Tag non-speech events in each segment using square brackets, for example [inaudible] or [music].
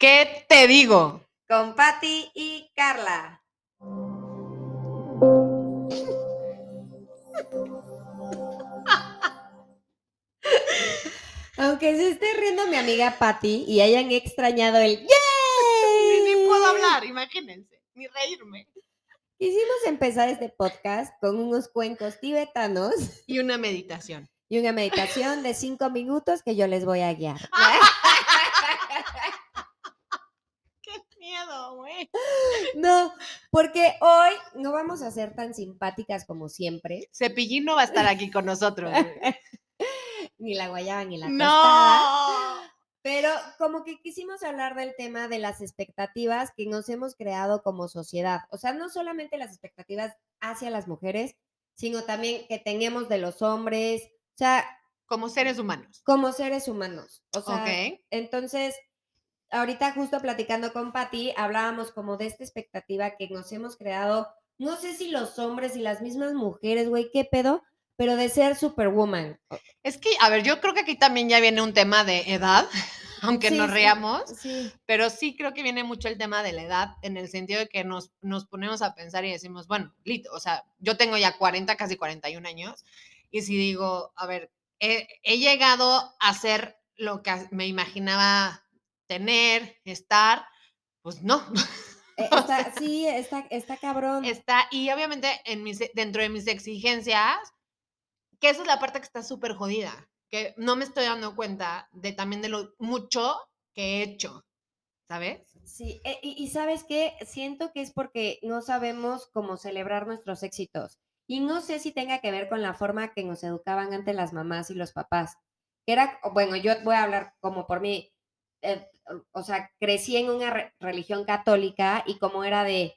¿Qué te digo? Con Patti y Carla. [laughs] Aunque se esté riendo mi amiga Patti y hayan extrañado el ¡Yay! Ni, ni puedo hablar, imagínense, ni reírme. Quisimos empezar este podcast con unos cuencos tibetanos Y una meditación. y una meditación de cinco minutos que yo les voy a guiar. [laughs] ¡Qué miedo, güey! [laughs] No, porque hoy no vamos a ser tan simpáticas como siempre. Cepillín no va a estar aquí con nosotros. [laughs] Ni la guayaba ni la tostada. ¡No! Pero como que quisimos hablar del tema de las expectativas que nos hemos creado como sociedad. O sea, no solamente las expectativas hacia las mujeres, sino también que tenemos de los hombres, o sea, Como seres humanos. como seres humanos. O sea, entonces, ahorita justo platicando con Patti, hablábamos como de esta expectativa que nos hemos creado, no sé si los hombres y las mismas mujeres, güey, qué pedo, pero de ser superwoman. Es que, a ver, yo creo que aquí también ya viene un tema de edad, [laughs] aunque Sí, nos reamos, Sí, pero sí creo que viene mucho el tema de la edad, en el sentido de que nos, nos ponemos a pensar y decimos, bueno, lit, o sea, yo tengo ya 40, casi 41 años, y si digo, a ver, he, he llegado a ser lo que me imaginaba tener, estar, pues no. [laughs] eh, está, sí, está, está cabrón. está, y obviamente en mis, dentro de mis exigencias, que esa es la parte que está súper jodida, que no me estoy dando cuenta de también de lo mucho que he hecho, ¿sabes? Sí, eh, y, y sabes qué, siento que es porque no sabemos cómo celebrar nuestros éxitos. Y no sé si tenga que ver con la forma que nos educaban antes las mamás y los papás. Que era, o bueno, yo voy a hablar como por mí, eh, o sea, crecí en una re- religión católica y como era de,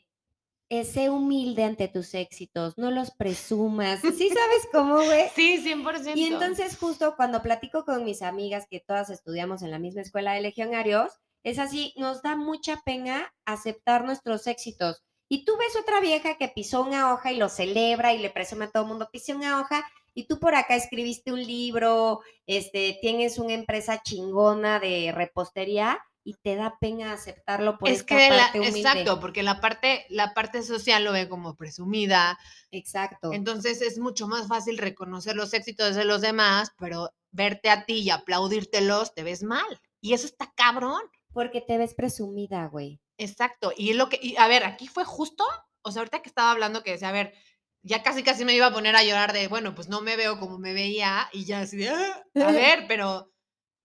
eh, sé humilde ante tus éxitos, no los presumas. ¿Sí sabes cómo, güey? Sí, 100%. Y entonces justo cuando platico con mis amigas que todas estudiamos en la misma escuela de legionarios, es así, nos da mucha pena aceptar nuestros éxitos. Y tú ves otra vieja que pisó una hoja y lo celebra y le presume a todo el mundo, pisé una hoja y tú por acá escribiste un libro, este, tienes una empresa chingona de repostería y te da pena aceptarlo por es esta que la, parte humilde. exacto, porque la parte, la parte social lo ve como presumida, Exacto. entonces es mucho más fácil reconocer los éxitos de los demás, pero verte a ti y aplaudírtelos te ves mal. Y eso está cabrón. Porque te ves presumida, güey. Exacto. Y lo que, y a ver, aquí fue justo, o sea, ahorita que estaba hablando que decía, a ver, ya casi casi me iba a poner a llorar de, bueno, pues no me veo como me veía y ya así de, "Ah, a [laughs] ver, pero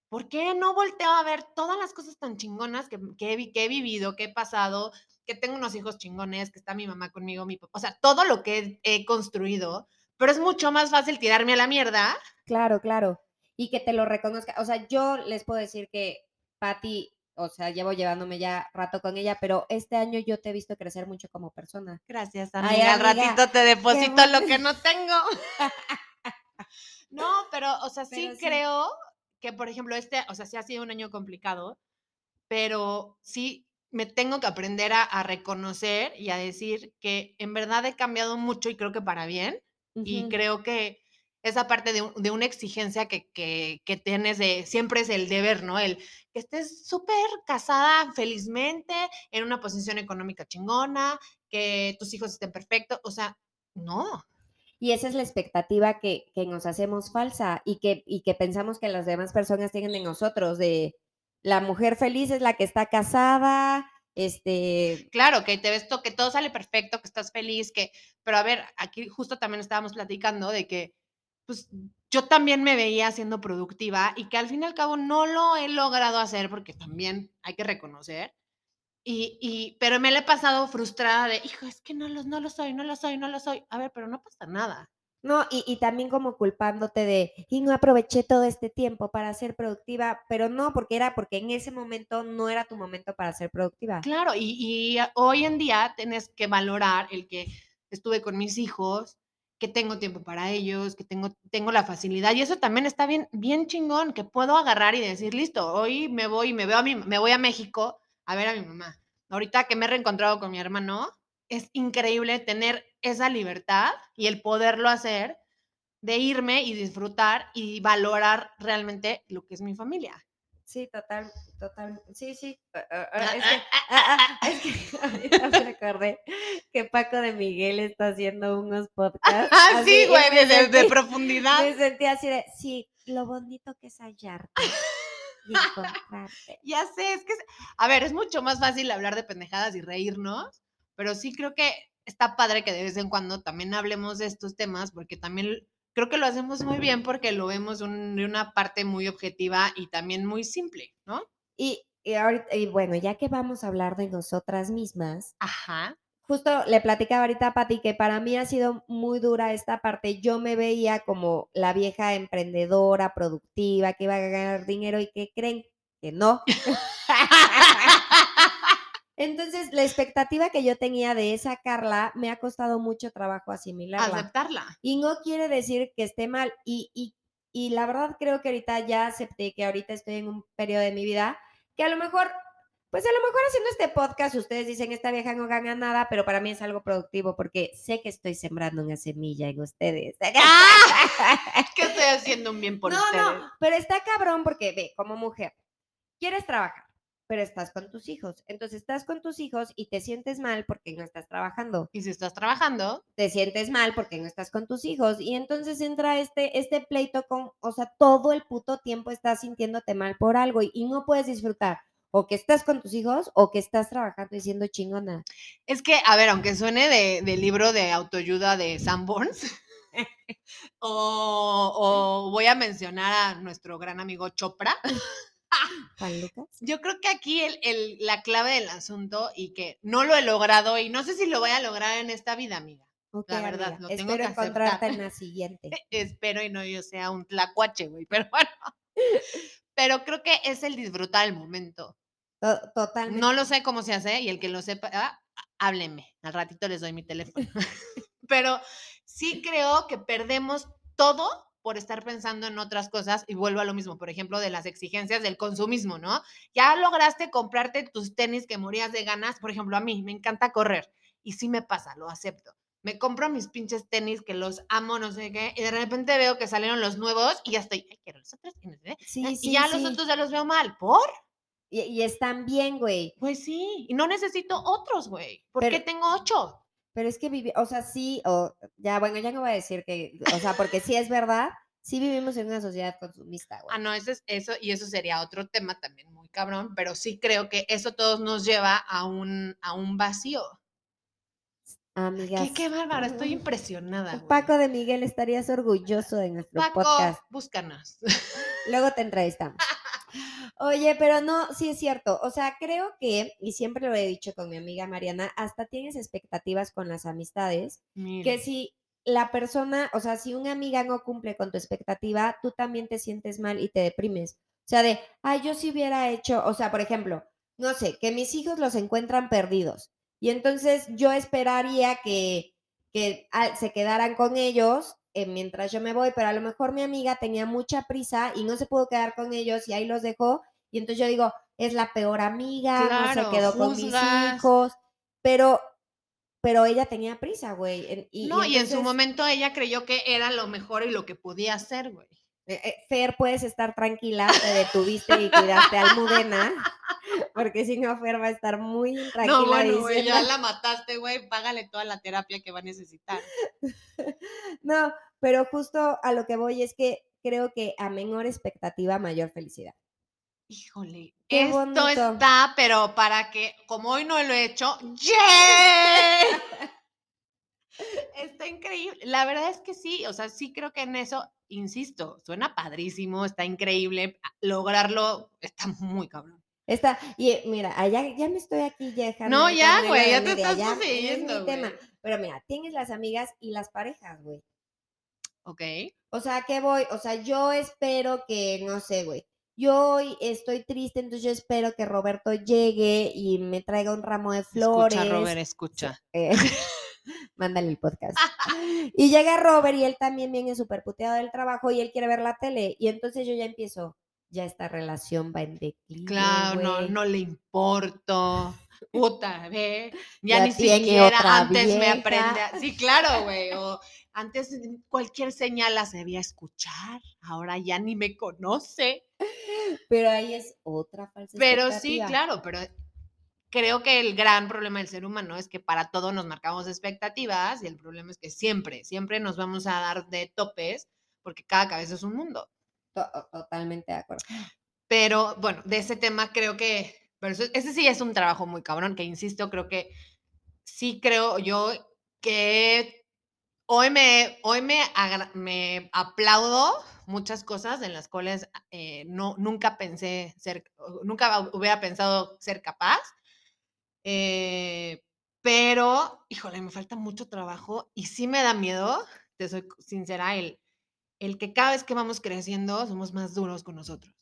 ¿por qué no volteo a ver todas las cosas tan chingonas que, que, he, que he vivido, que he pasado, que tengo unos hijos chingones, que está mi mamá conmigo, mi papá, o sea, todo lo que he, he construido, pero es mucho más fácil tirarme a la mierda. Claro, claro. Y que te lo reconozca. O sea, yo les puedo decir que Patti, o sea, llevo llevándome ya rato con ella, pero este año yo te he visto crecer mucho como persona. Gracias, Ay, amiga. Al amiga, ratito te deposito lo que no tengo. [laughs] no, pero, o sea, sí creo que, por ejemplo, este, o sea, sí ha sido un año complicado, pero sí me tengo que aprender a, a reconocer y a decir que en verdad he cambiado mucho y creo que para bien. Y Ujú. creo que esa parte de, un- de una exigencia que, que, que tienes de, siempre es el deber, ¿no? El que estés súper casada felizmente, en una posición económica chingona, que tus hijos estén perfectos, o sea, no. Y esa es la expectativa que, que nos hacemos falsa y que, y que pensamos que las demás personas tienen de nosotros, de la mujer feliz es la que está casada, este, Claro, que te ves to- que todo sale perfecto, que estás feliz, que, pero a ver, aquí justo también estábamos platicando de que, pues, yo también me veía siendo productiva y que al fin y al cabo no lo he logrado hacer porque también hay que reconocer. Y, y, pero me la he pasado frustrada de, hijo, es que no lo, no lo soy, no lo soy, no lo soy. A ver, pero no pasa nada. No, y, y también como culpándote de, y no aproveché todo este tiempo para ser productiva, pero no, porque era porque en ese momento no era tu momento para ser productiva. Claro, y, y hoy en día tienes que valorar el que estuve con mis hijos, que tengo tiempo para ellos, que tengo, tengo la facilidad. Y eso también está bien, bien chingón, que puedo agarrar y decir, listo, hoy me voy me veo a mi, me voy a México a ver a mi mamá. Ahorita que me he reencontrado con mi hermano, es increíble tener esa libertad y el poderlo hacer de irme y disfrutar y valorar realmente lo que es mi familia. Sí, total, total. Sí, sí. Es que, ah, ah, es que [laughs] ahorita me acordé que Paco de Miguel está haciendo unos podcasts. [laughs] Ah, sí, güey, de, de- profundidad. Me sentí así de, sí, lo bonito que es hallarte y encontrarte. [laughs] Ya sé, es que, es- a ver, es mucho más fácil hablar de pendejadas y reírnos, pero sí creo que está padre que de vez en cuando también hablemos de estos temas, porque también creo que lo hacemos muy bien porque lo vemos un- de una parte muy objetiva y también muy simple, ¿no? Y, y, ahorita, y bueno, ya que vamos a hablar de nosotras mismas, Ajá. justo le platicaba ahorita a Pati que para mí ha sido muy dura esta parte. Yo me veía como la vieja emprendedora, productiva, que iba a ganar dinero y que creen que no. [laughs] [laughs] Entonces, la expectativa que yo tenía de esa Carla me ha costado mucho trabajo asimilarla. Aceptarla. Y no quiere decir que esté mal. Y, y, y la verdad creo que ahorita ya acepté que ahorita estoy en un periodo de mi vida que a lo mejor, pues a lo mejor haciendo este podcast ustedes dicen esta vieja no gana nada, pero para mí es algo productivo porque sé que estoy sembrando una semilla en ustedes. que estoy haciendo un bien por no, ustedes. no, pero está cabrón porque ve, como mujer, quieres trabajar, pero estás con tus hijos. Entonces estás con tus hijos y te sientes mal porque no estás trabajando. Y si estás trabajando, te sientes mal porque no estás con tus hijos y entonces entra este, este pleito con, o sea, todo el puto tiempo estás sintiéndote mal por algo y, y no puedes disfrutar o que estás con tus hijos o que estás trabajando y siendo chingona. es que, a ver, aunque suene de, de libro de autoayuda de Sanborns, [laughs] o, o voy a mencionar a nuestro gran amigo Chopra, [laughs] Juan Lucas. Yo creo que aquí el, el- la clave del asunto y que no lo he logrado y no sé si lo voy a lograr en esta vida, amiga. La verdad, amiga, lo tengo espero que encontrarte aceptar. en la siguiente. [laughs] Espero y no yo sea un tlacuache, güey, pero [laughs] bueno. Pero creo que es el disfrutar el momento. To- Totalmente. No lo sé cómo se hace y el que lo sepa, ah, háblenme. Al ratito les doy mi teléfono. Pero sí creo que perdemos todo por estar pensando en otras cosas y vuelvo a lo mismo, por ejemplo, de las exigencias del consumismo, ¿no? Ya lograste comprarte tus tenis que morías de ganas, por ejemplo, a mí me encanta correr y sí me pasa, lo acepto. Me compro mis pinches tenis que los amo, no sé qué, y de repente veo que salieron los nuevos y ya estoy, ay, quiero los otros, no sé qué". Sí, y sí, ya sí. los otros ya los veo mal, ¿por? Y, y están bien, güey. Pues sí, y no necesito otros, güey. ¿Por qué tengo ocho? Pero es que vivi, o sea, sí, o ya, bueno, ya no voy a decir que, o sea, porque sí es verdad, sí vivimos en una sociedad consumista, güey. Ah, no, eso es eso, y eso sería otro tema también muy cabrón, pero sí creo que eso todos nos lleva a un, a un vacío. Amigas. Qué, qué bárbaro, estoy [laughs] impresionada. güey. Paco de Miguel, estarías orgulloso de nuestro Paco, podcast. búscanos. Luego te [laughs] entrevistamos. Oye, pero no, sí es cierto. O sea, creo que, y siempre lo he dicho con mi amiga Mariana, hasta tienes expectativas con las amistades, que si la persona, o sea, si una amiga no cumple con tu expectativa, tú también te sientes mal y te deprimes. O sea, de, ay, yo si hubiera hecho, o sea, por ejemplo, no sé, que mis hijos los encuentran perdidos. Y entonces yo esperaría que, que ah, se quedaran con ellos eh, mientras yo me voy, pero a lo mejor mi amiga tenía mucha prisa y no se pudo quedar con ellos y ahí los dejó. Y entonces yo digo, es la peor amiga, no Claro, se quedó con mis hijos, pero, pero ella tenía prisa, güey. Y, no, y en su momento ella creyó que era lo mejor y lo que podía hacer, güey. Eh, eh, Fer, puedes estar tranquila, te detuviste y cuidaste a Almudena, porque si no, Fer va a estar muy intranquila [laughs] No, bueno, güey, ya [laughs] la mataste, güey, págale toda la terapia que va a necesitar. No, pero justo a lo que voy es que creo que a menor expectativa, mayor felicidad. Híjole, Qué esto bonito. está, pero para que, como hoy no lo he hecho, [laughs] ¡yeah! Increíble. La verdad es que sí, o sea, sí creo que en eso, insisto, suena padrísimo, está increíble. Lograrlo está muy cabrón. Está, y eh, mira, allá ya me estoy aquí ya dejando. No, ya, güey, ya te estás es mi tema. güey. Pero mira, tienes las amigas y las parejas, güey. ¿Ok? O sea, ¿qué voy? O sea, yo espero que, no sé, güey. Yo hoy estoy triste, entonces yo espero que Roberto llegue y me traiga un ramo de flores. Escucha, Robert, escucha. Eh, [laughs] mándale el podcast. [laughs] Y llega Robert y él también viene súper puteado del trabajo y él quiere ver la tele. Y entonces yo ya empiezo, ya esta relación va en declive. Claro, no, no le importo. [laughs] Puta, ve. Ya, Ya ni siquiera antes me aprende. a- Sí, claro, güey. [laughs] O antes cualquier señal la sabía escuchar. Ahora ya ni me conoce. Pero ahí es otra falsa Pero sí, claro, pero creo que el gran problema del ser humano es que para todo nos marcamos expectativas y el problema es que siempre, siempre nos vamos a dar de topes porque cada cabeza es un mundo. To- Totalmente de acuerdo. Pero bueno, de ese tema creo que, pero ese sí es un trabajo muy cabrón, que insisto, creo que sí creo yo que hoy me, hoy me, me aplaudo muchas cosas en las cuales eh, no, nunca pensé ser, nunca hubiera pensado ser capaz. Eh, pero, híjole, me falta mucho trabajo y sí me da miedo, te soy sincera, el, el que cada vez que vamos creciendo somos más duros con nosotros.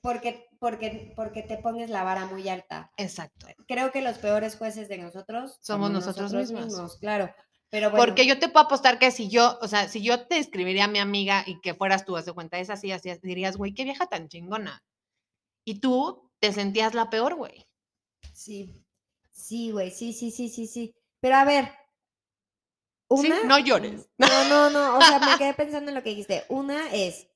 Porque, porque, porque te pones la vara muy alta. Exacto. Creo que los peores jueces de nosotros Somos nosotros mismos. Claro. Pero bueno, Porque yo te puedo apostar que si yo, o sea, si yo te escribiría a mi amiga y que fueras tú, haz de cuenta, es así, así, dirías, güey, qué vieja tan chingona. Y tú te sentías la peor, güey. Sí, sí, güey, sí, sí, sí, sí, sí. Pero a ver, Sí, una, no llores. No, no, no, o sea, me quedé [laughs] pensando en lo que dijiste. Una es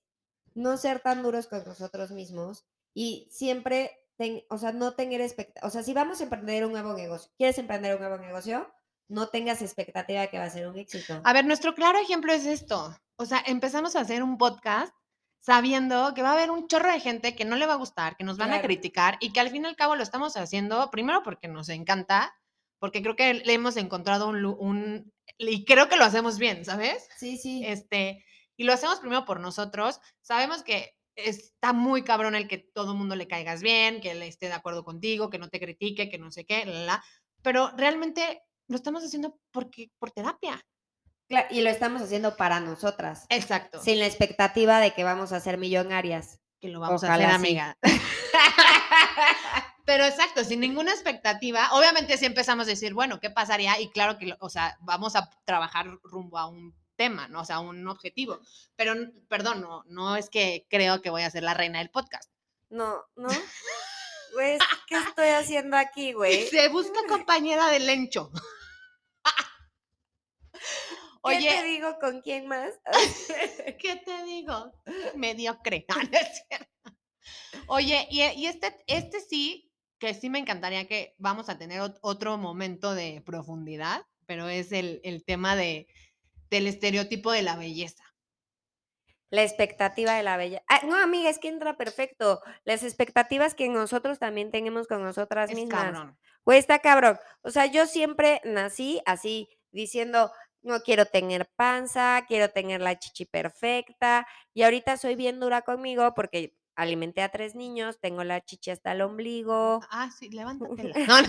no ser tan duros con nosotros mismos y siempre, ten- o sea, no tener expectativa. O sea, si vamos a emprender un nuevo negocio, ¿quieres emprender un nuevo negocio? No tengas expectativa de que va a ser un éxito. A ver, nuestro claro ejemplo es esto. O sea, empezamos a hacer un podcast sabiendo que va a haber un chorro de gente que no le va a gustar, que nos van a criticar y que al fin y al cabo lo estamos haciendo, primero porque nos encanta, porque creo que le hemos encontrado un, un y creo que lo hacemos bien, ¿sabes? Sí, sí. Este, y lo hacemos primero por nosotros. Sabemos que está muy cabrón el que todo el mundo le caigas bien, que él esté de acuerdo contigo, que no te critique, que no sé qué, la, la, pero realmente lo estamos haciendo porque por terapia. Cla- y lo estamos haciendo para nosotras, Exacto. sin la expectativa de que vamos a ser millonarias. Que lo vamos a hacer, sí. amiga. [laughs] Pero exacto, sin ninguna expectativa. Obviamente si empezamos a decir, bueno, ¿qué pasaría? Y claro que, lo- o sea, vamos a trabajar rumbo a un tema, ¿no? O sea, un objetivo. Pero, perdón, no, no es que creo que voy a ser la reina del podcast. No, no. [laughs] Pues, ¿qué estoy haciendo aquí, [laughs] güey? Se busca compañera de lencho. ¿Qué te digo con quién más? [laughs] [laughs] ¿qué te digo? Mediocre. No, [laughs] no es cierto. Oye, y, y este, este sí, que sí me encantaría que vamos a tener ot- otro momento de profundidad, pero es el, el tema de, del estereotipo de la belleza. La expectativa de la bella. Ah, no, amiga, es que entra perfecto. Las expectativas que nosotros también tenemos con nosotras Es mismas. cabrón. Güey, está cabrón. O sea, yo siempre nací así, diciendo, no quiero tener panza, quiero tener la chichi perfecta. Y ahorita soy bien dura conmigo porque alimenté a tres niños, tengo la chichi hasta el ombligo. Ah, sí, levántatela. [laughs] No, no.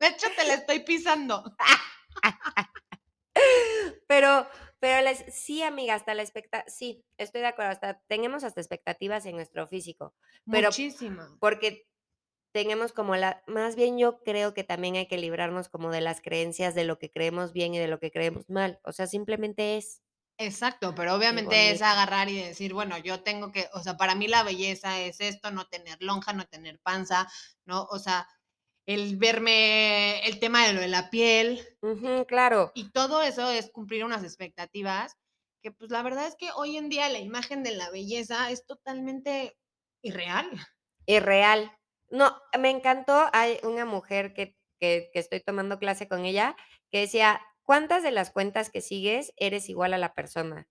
De hecho, te la estoy pisando. [laughs] Pero, pero les- sí, amiga, hasta la expectativa, sí, estoy de acuerdo, hasta tenemos hasta expectativas en nuestro físico. Pero- Muchísima. porque tenemos como la, más bien yo creo que también hay que librarnos como de las creencias de lo que creemos bien y de lo que creemos mal. O sea, simplemente es. Exacto, pero obviamente es agarrar y decir, bueno, yo tengo que, o sea, para mí la belleza es esto, no tener lonja, no tener panza, ¿no? O sea, el verme, el tema de lo de la piel claro. y todo eso es cumplir unas expectativas que pues la verdad es que hoy en día la imagen de la belleza es totalmente irreal. Irreal. No, me encantó. Hay una mujer que, que, que estoy tomando clase con ella que decía, ¿cuántas de las cuentas que sigues eres igual a la persona?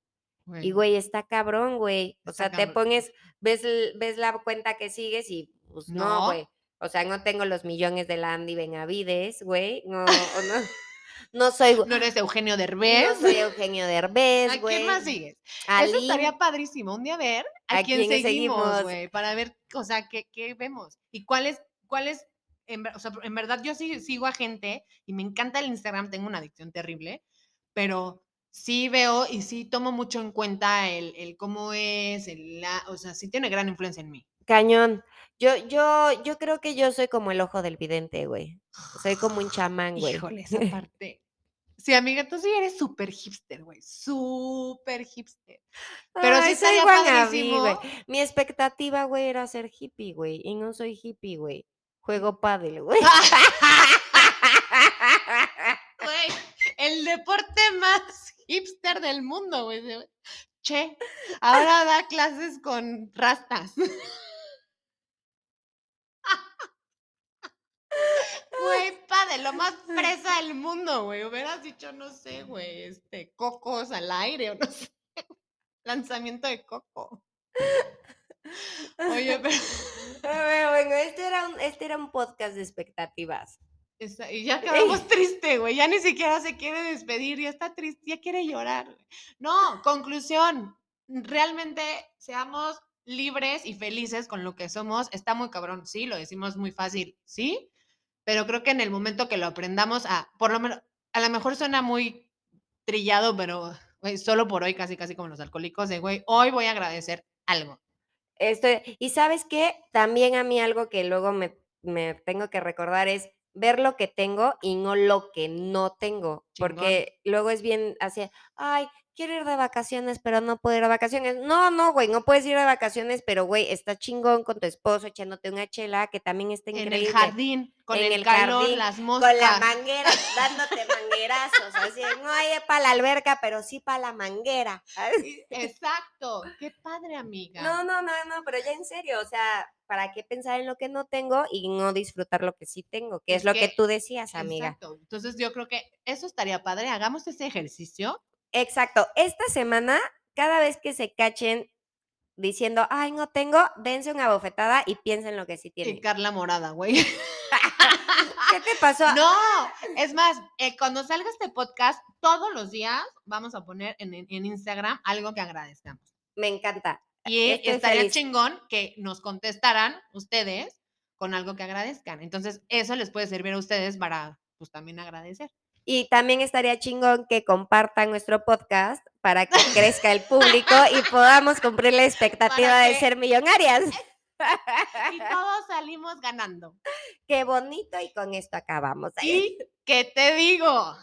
Y güey, está cabrón, güey. O sea, te pones, ves, ves la cuenta que sigues y pues no, No. güey. O sea, no tengo los millones de la Andy Benavides, güey. No, o no, [laughs] [laughs] no soy, no eres Eugenio no Derbez. soy Eugenio Derbez, ¿A güey. quién más sigues? a Eso estaría padrísimo, un día ver a, ¿A quién, quién seguimos, güey, para ver, o sea, qué, qué vemos y cuáles, cuáles, en, ver- o sea, en verdad yo sí sigo a gente y me encanta el Instagram, tengo una adicción terrible, pero sí veo y sí tomo mucho en cuenta el, el cómo es, el, la, o sea, sí tiene gran influencia en mí. Cañón. Yo, yo, yo creo que yo soy como el ojo del vidente, güey. Soy como un [sighs] chamán, güey. Híjole, esa [laughs] parte. Sí, amiga, tú sí eres súper hipster, güey, súper hipster. Pero sí Ay, soy estaría padrísimo. güey. Mi expectativa, güey, era ser hippie, güey. Y no soy hippie, güey. Juego pádel, güey. [laughs] [laughs] Güey, el deporte más hipster del mundo, güey. Che, ahora da clases con rastas. Güey, padre, lo más fresa del mundo, güey. Hubieras dicho, no sé, güey, este, cocos al aire o no [laughs] sé. Lanzamiento de coco. Oye. Pero bueno, este era un, este era un podcast de expectativas. Esa- y ya quedamos [laughs] triste, güey. Ya ni siquiera se quiere despedir, ya está triste, ya quiere llorar. No, conclusión. Realmente seamos libres y felices con lo que somos. Está muy cabrón, sí, lo decimos muy fácil, sí. Pero creo que en el momento que lo aprendamos a, por lo menos, a lo mejor suena muy trillado, pero güey, solo por hoy, casi, casi como los alcohólicos, de güey, hoy voy a agradecer algo. Estoy- y sabes qué, también a mí algo que luego me, me tengo que recordar es ver lo que tengo y no lo que no tengo, Chingón. porque luego es bien así, ay, quiero ir de vacaciones, pero no puedo ir de vacaciones. No, no, güey, no puedes ir de vacaciones, pero güey, está chingón con tu esposo echándote una chela, que también está En increíble. el jardín, con En el, el calor, jardín, las moscas. Con la manguera, [laughs] dándote manguerazos, así, no hay para la alberca, pero sí para la manguera. [laughs] Exacto. Qué padre, amiga. No, no, no, no, pero ya en serio, o sea, ¿para qué pensar en lo que no tengo y no disfrutar lo que sí tengo? Que es, Es lo que, que- tú decías, amiga. Exacto. Entonces yo creo que eso estaría padre. Hagamos ese ejercicio. Exacto. Esta semana, cada vez que se cachen diciendo, ay, no tengo, dense una bofetada y piensen lo que sí Y tienen. Carla Morada, güey. [laughs] ¿Qué te pasó? No, es más, eh, cuando salga este podcast, todos los días vamos a poner en, en- en Instagram algo que agradezcamos. Me encanta. Y Estoy estaría feliz. chingón que nos contestaran ustedes con algo que agradezcan. Entonces, eso les puede servir a ustedes para, pues, también agradecer. Y también estaría chingón que compartan nuestro podcast para que [laughs] crezca el público y podamos cumplir la expectativa de ser millonarias. Y todos salimos ganando. [laughs] Qué bonito y con esto acabamos. ¿Y qué te digo?